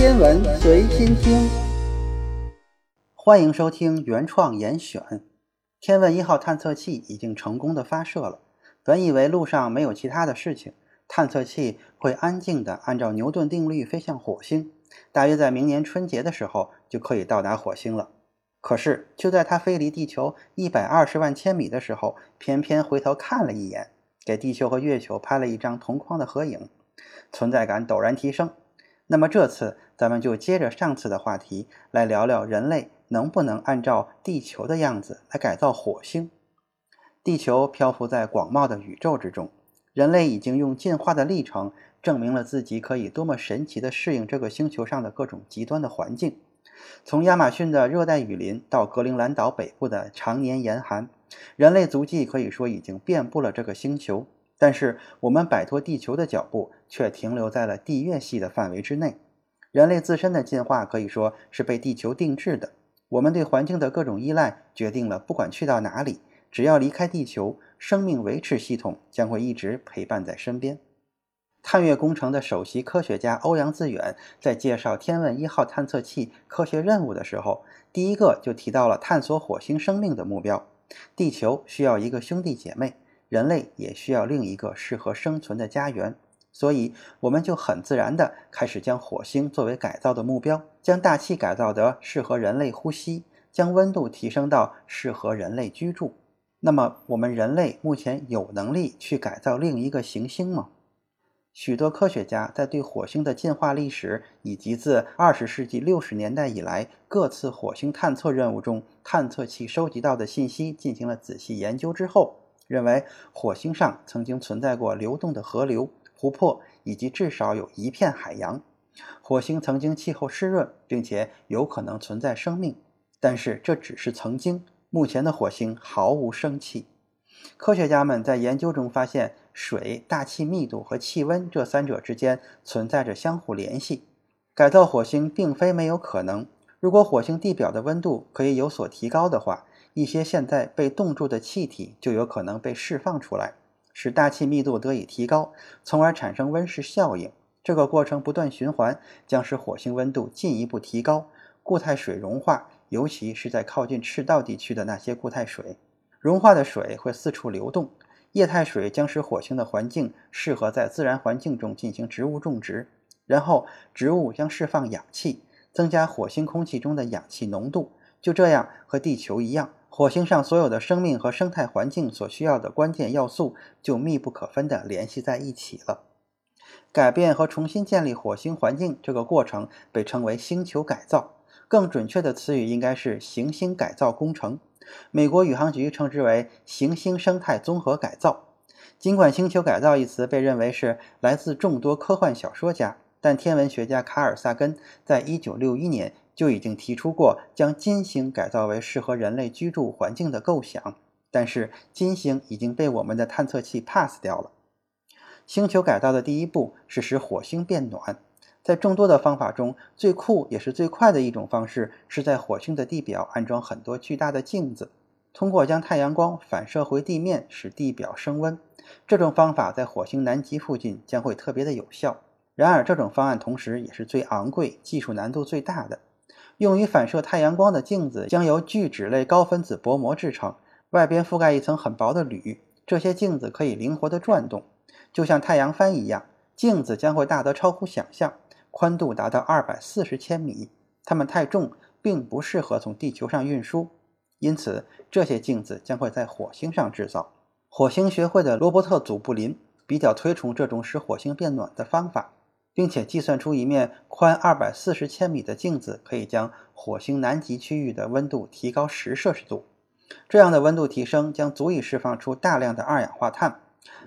天文随心听，欢迎收听原创严选。天问一号探测器已经成功的发射了。本以为路上没有其他的事情，探测器会安静的按照牛顿定律飞向火星，大约在明年春节的时候就可以到达火星了。可是就在它飞离地球一百二十万千米的时候，偏偏回头看了一眼，给地球和月球拍了一张同框的合影，存在感陡然提升。那么这次咱们就接着上次的话题来聊聊人类能不能按照地球的样子来改造火星。地球漂浮在广袤的宇宙之中，人类已经用进化的历程证明了自己可以多么神奇地适应这个星球上的各种极端的环境。从亚马逊的热带雨林到格陵兰岛北部的常年严寒，人类足迹可以说已经遍布了这个星球。但是我们摆脱地球的脚步，却停留在了地月系的范围之内。人类自身的进化可以说是被地球定制的。我们对环境的各种依赖，决定了不管去到哪里，只要离开地球，生命维持系统将会一直陪伴在身边。探月工程的首席科学家欧阳自远在介绍天问一号探测器科学任务的时候，第一个就提到了探索火星生命的目标。地球需要一个兄弟姐妹。人类也需要另一个适合生存的家园，所以我们就很自然地开始将火星作为改造的目标，将大气改造得适合人类呼吸，将温度提升到适合人类居住。那么，我们人类目前有能力去改造另一个行星吗？许多科学家在对火星的进化历史以及自二十世纪六十年代以来各次火星探测任务中探测器收集到的信息进行了仔细研究之后。认为火星上曾经存在过流动的河流、湖泊，以及至少有一片海洋。火星曾经气候湿润，并且有可能存在生命，但是这只是曾经。目前的火星毫无生气。科学家们在研究中发现，水、大气密度和气温这三者之间存在着相互联系。改造火星并非没有可能。如果火星地表的温度可以有所提高的话。一些现在被冻住的气体就有可能被释放出来，使大气密度得以提高，从而产生温室效应。这个过程不断循环，将使火星温度进一步提高，固态水融化，尤其是在靠近赤道地区的那些固态水。融化的水会四处流动，液态水将使火星的环境适合在自然环境中进行植物种植，然后植物将释放氧气，增加火星空气中的氧气浓度。就这样，和地球一样。火星上所有的生命和生态环境所需要的关键要素就密不可分地联系在一起了。改变和重新建立火星环境这个过程被称为星球改造，更准确的词语应该是行星改造工程。美国宇航局称之为行星生态综合改造。尽管“星球改造”一词被认为是来自众多科幻小说家，但天文学家卡尔萨根在一九六一年。就已经提出过将金星改造为适合人类居住环境的构想，但是金星已经被我们的探测器 pass 掉了。星球改造的第一步是使火星变暖，在众多的方法中，最酷也是最快的一种方式是在火星的地表安装很多巨大的镜子，通过将太阳光反射回地面，使地表升温。这种方法在火星南极附近将会特别的有效。然而，这种方案同时也是最昂贵、技术难度最大的。用于反射太阳光的镜子将由聚酯类高分子薄膜制成，外边覆盖一层很薄的铝。这些镜子可以灵活地转动，就像太阳帆一样。镜子将会大得超乎想象，宽度达到二百四十千米。它们太重，并不适合从地球上运输，因此这些镜子将会在火星上制造。火星学会的罗伯特·祖布林比较推崇这种使火星变暖的方法。并且计算出一面宽二百四十千米的镜子可以将火星南极区域的温度提高十摄氏度。这样的温度提升将足以释放出大量的二氧化碳。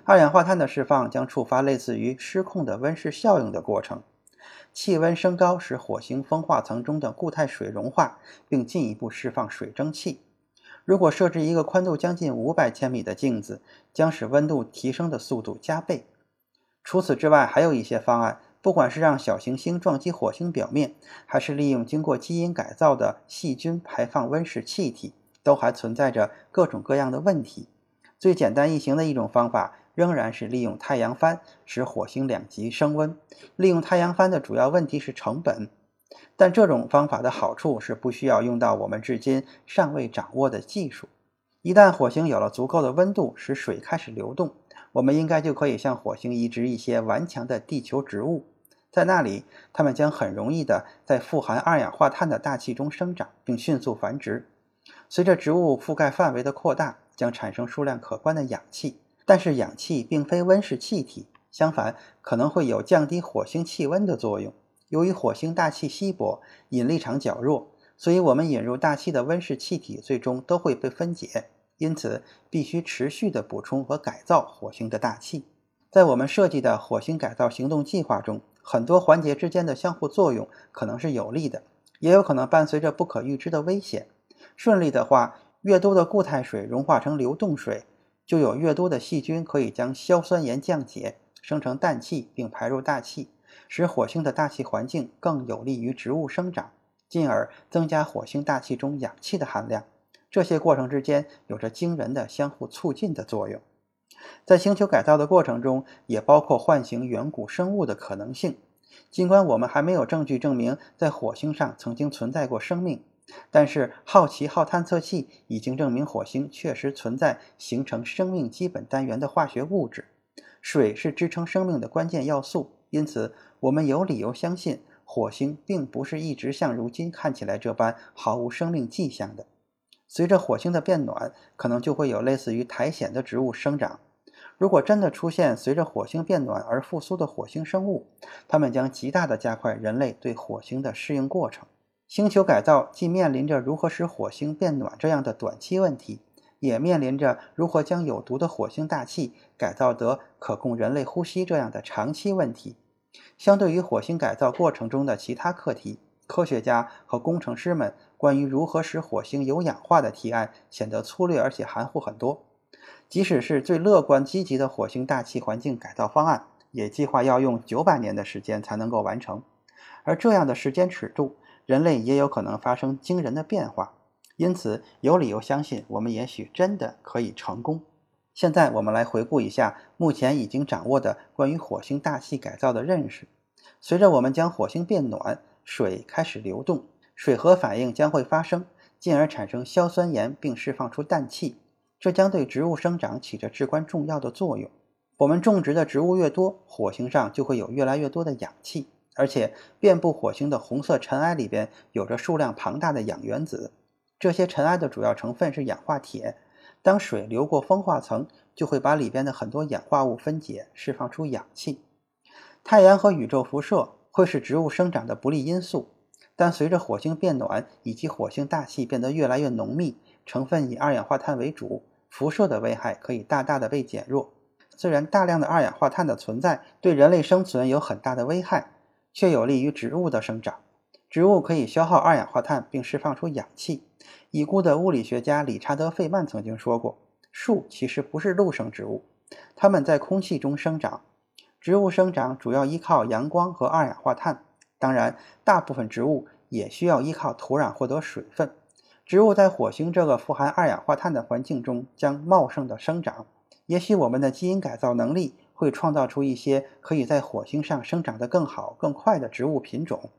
二氧化碳的释放将触发类似于失控的温室效应的过程。气温升高使火星风化层中的固态水融化，并进一步释放水蒸气。如果设置一个宽度将近五百千米的镜子，将使温度提升的速度加倍。除此之外，还有一些方案。不管是让小行星撞击火星表面，还是利用经过基因改造的细菌排放温室气体，都还存在着各种各样的问题。最简单易行的一种方法，仍然是利用太阳帆使火星两极升温。利用太阳帆的主要问题是成本，但这种方法的好处是不需要用到我们至今尚未掌握的技术。一旦火星有了足够的温度，使水开始流动，我们应该就可以向火星移植一些顽强的地球植物。在那里，它们将很容易地在富含二氧化碳的大气中生长，并迅速繁殖。随着植物覆盖范围的扩大，将产生数量可观的氧气。但是，氧气并非温室气体，相反，可能会有降低火星气温的作用。由于火星大气稀薄，引力场较弱，所以我们引入大气的温室气体最终都会被分解。因此，必须持续地补充和改造火星的大气。在我们设计的火星改造行动计划中，很多环节之间的相互作用可能是有利的，也有可能伴随着不可预知的危险。顺利的话，越多的固态水融化成流动水，就有越多的细菌可以将硝酸盐降解，生成氮气并排入大气，使火星的大气环境更有利于植物生长，进而增加火星大气中氧气的含量。这些过程之间有着惊人的相互促进的作用。在星球改造的过程中，也包括唤醒远古生物的可能性。尽管我们还没有证据证明在火星上曾经存在过生命，但是好奇号探测器已经证明火星确实存在形成生命基本单元的化学物质。水是支撑生命的关键要素，因此我们有理由相信火星并不是一直像如今看起来这般毫无生命迹象的。随着火星的变暖，可能就会有类似于苔藓的植物生长。如果真的出现随着火星变暖而复苏的火星生物，它们将极大地加快人类对火星的适应过程。星球改造既面临着如何使火星变暖这样的短期问题，也面临着如何将有毒的火星大气改造得可供人类呼吸这样的长期问题。相对于火星改造过程中的其他课题，科学家和工程师们。关于如何使火星有氧化的提案显得粗略而且含糊很多。即使是最乐观积极的火星大气环境改造方案，也计划要用九百年的时间才能够完成。而这样的时间尺度，人类也有可能发生惊人的变化。因此，有理由相信我们也许真的可以成功。现在，我们来回顾一下目前已经掌握的关于火星大气改造的认识。随着我们将火星变暖，水开始流动。水合反应将会发生，进而产生硝酸盐，并释放出氮气。这将对植物生长起着至关重要的作用。我们种植的植物越多，火星上就会有越来越多的氧气，而且遍布火星的红色尘埃里边有着数量庞大的氧原子。这些尘埃的主要成分是氧化铁。当水流过风化层，就会把里边的很多氧化物分解，释放出氧气。太阳和宇宙辐射会是植物生长的不利因素。但随着火星变暖以及火星大气变得越来越浓密，成分以二氧化碳为主，辐射的危害可以大大的被减弱。虽然大量的二氧化碳的存在对人类生存有很大的危害，却有利于植物的生长。植物可以消耗二氧化碳并释放出氧气。已故的物理学家理查德·费曼曾经说过：“树其实不是陆生植物，它们在空气中生长。植物生长主要依靠阳光和二氧化碳。”当然，大部分植物也需要依靠土壤获得水分。植物在火星这个富含二氧化碳的环境中将茂盛的生长。也许我们的基因改造能力会创造出一些可以在火星上生长得更好、更快的植物品种。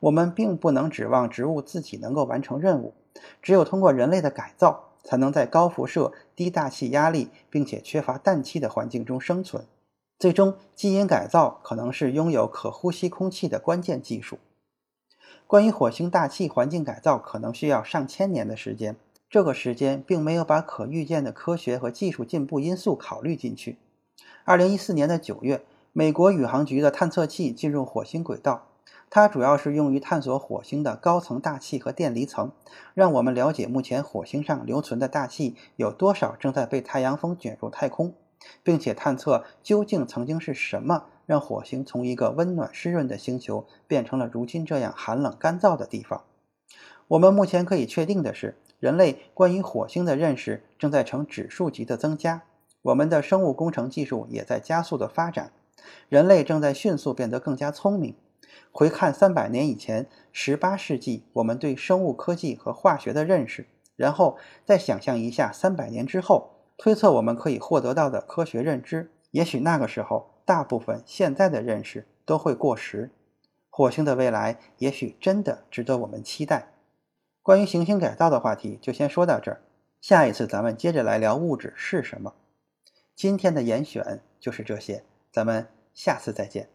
我们并不能指望植物自己能够完成任务，只有通过人类的改造，才能在高辐射、低大气压力并且缺乏氮气的环境中生存。最终，基因改造可能是拥有可呼吸空气的关键技术。关于火星大气环境改造，可能需要上千年的时间。这个时间并没有把可预见的科学和技术进步因素考虑进去。二零一四年的九月，美国宇航局的探测器进入火星轨道，它主要是用于探索火星的高层大气和电离层，让我们了解目前火星上留存的大气有多少正在被太阳风卷入太空。并且探测究竟曾经是什么让火星从一个温暖湿润的星球变成了如今这样寒冷干燥的地方。我们目前可以确定的是，人类关于火星的认识正在呈指数级的增加。我们的生物工程技术也在加速的发展，人类正在迅速变得更加聪明。回看三百年以前，十八世纪我们对生物科技和化学的认识，然后再想象一下三百年之后。推测我们可以获得到的科学认知，也许那个时候大部分现在的认识都会过时。火星的未来也许真的值得我们期待。关于行星改造的话题就先说到这儿，下一次咱们接着来聊物质是什么。今天的严选就是这些，咱们下次再见。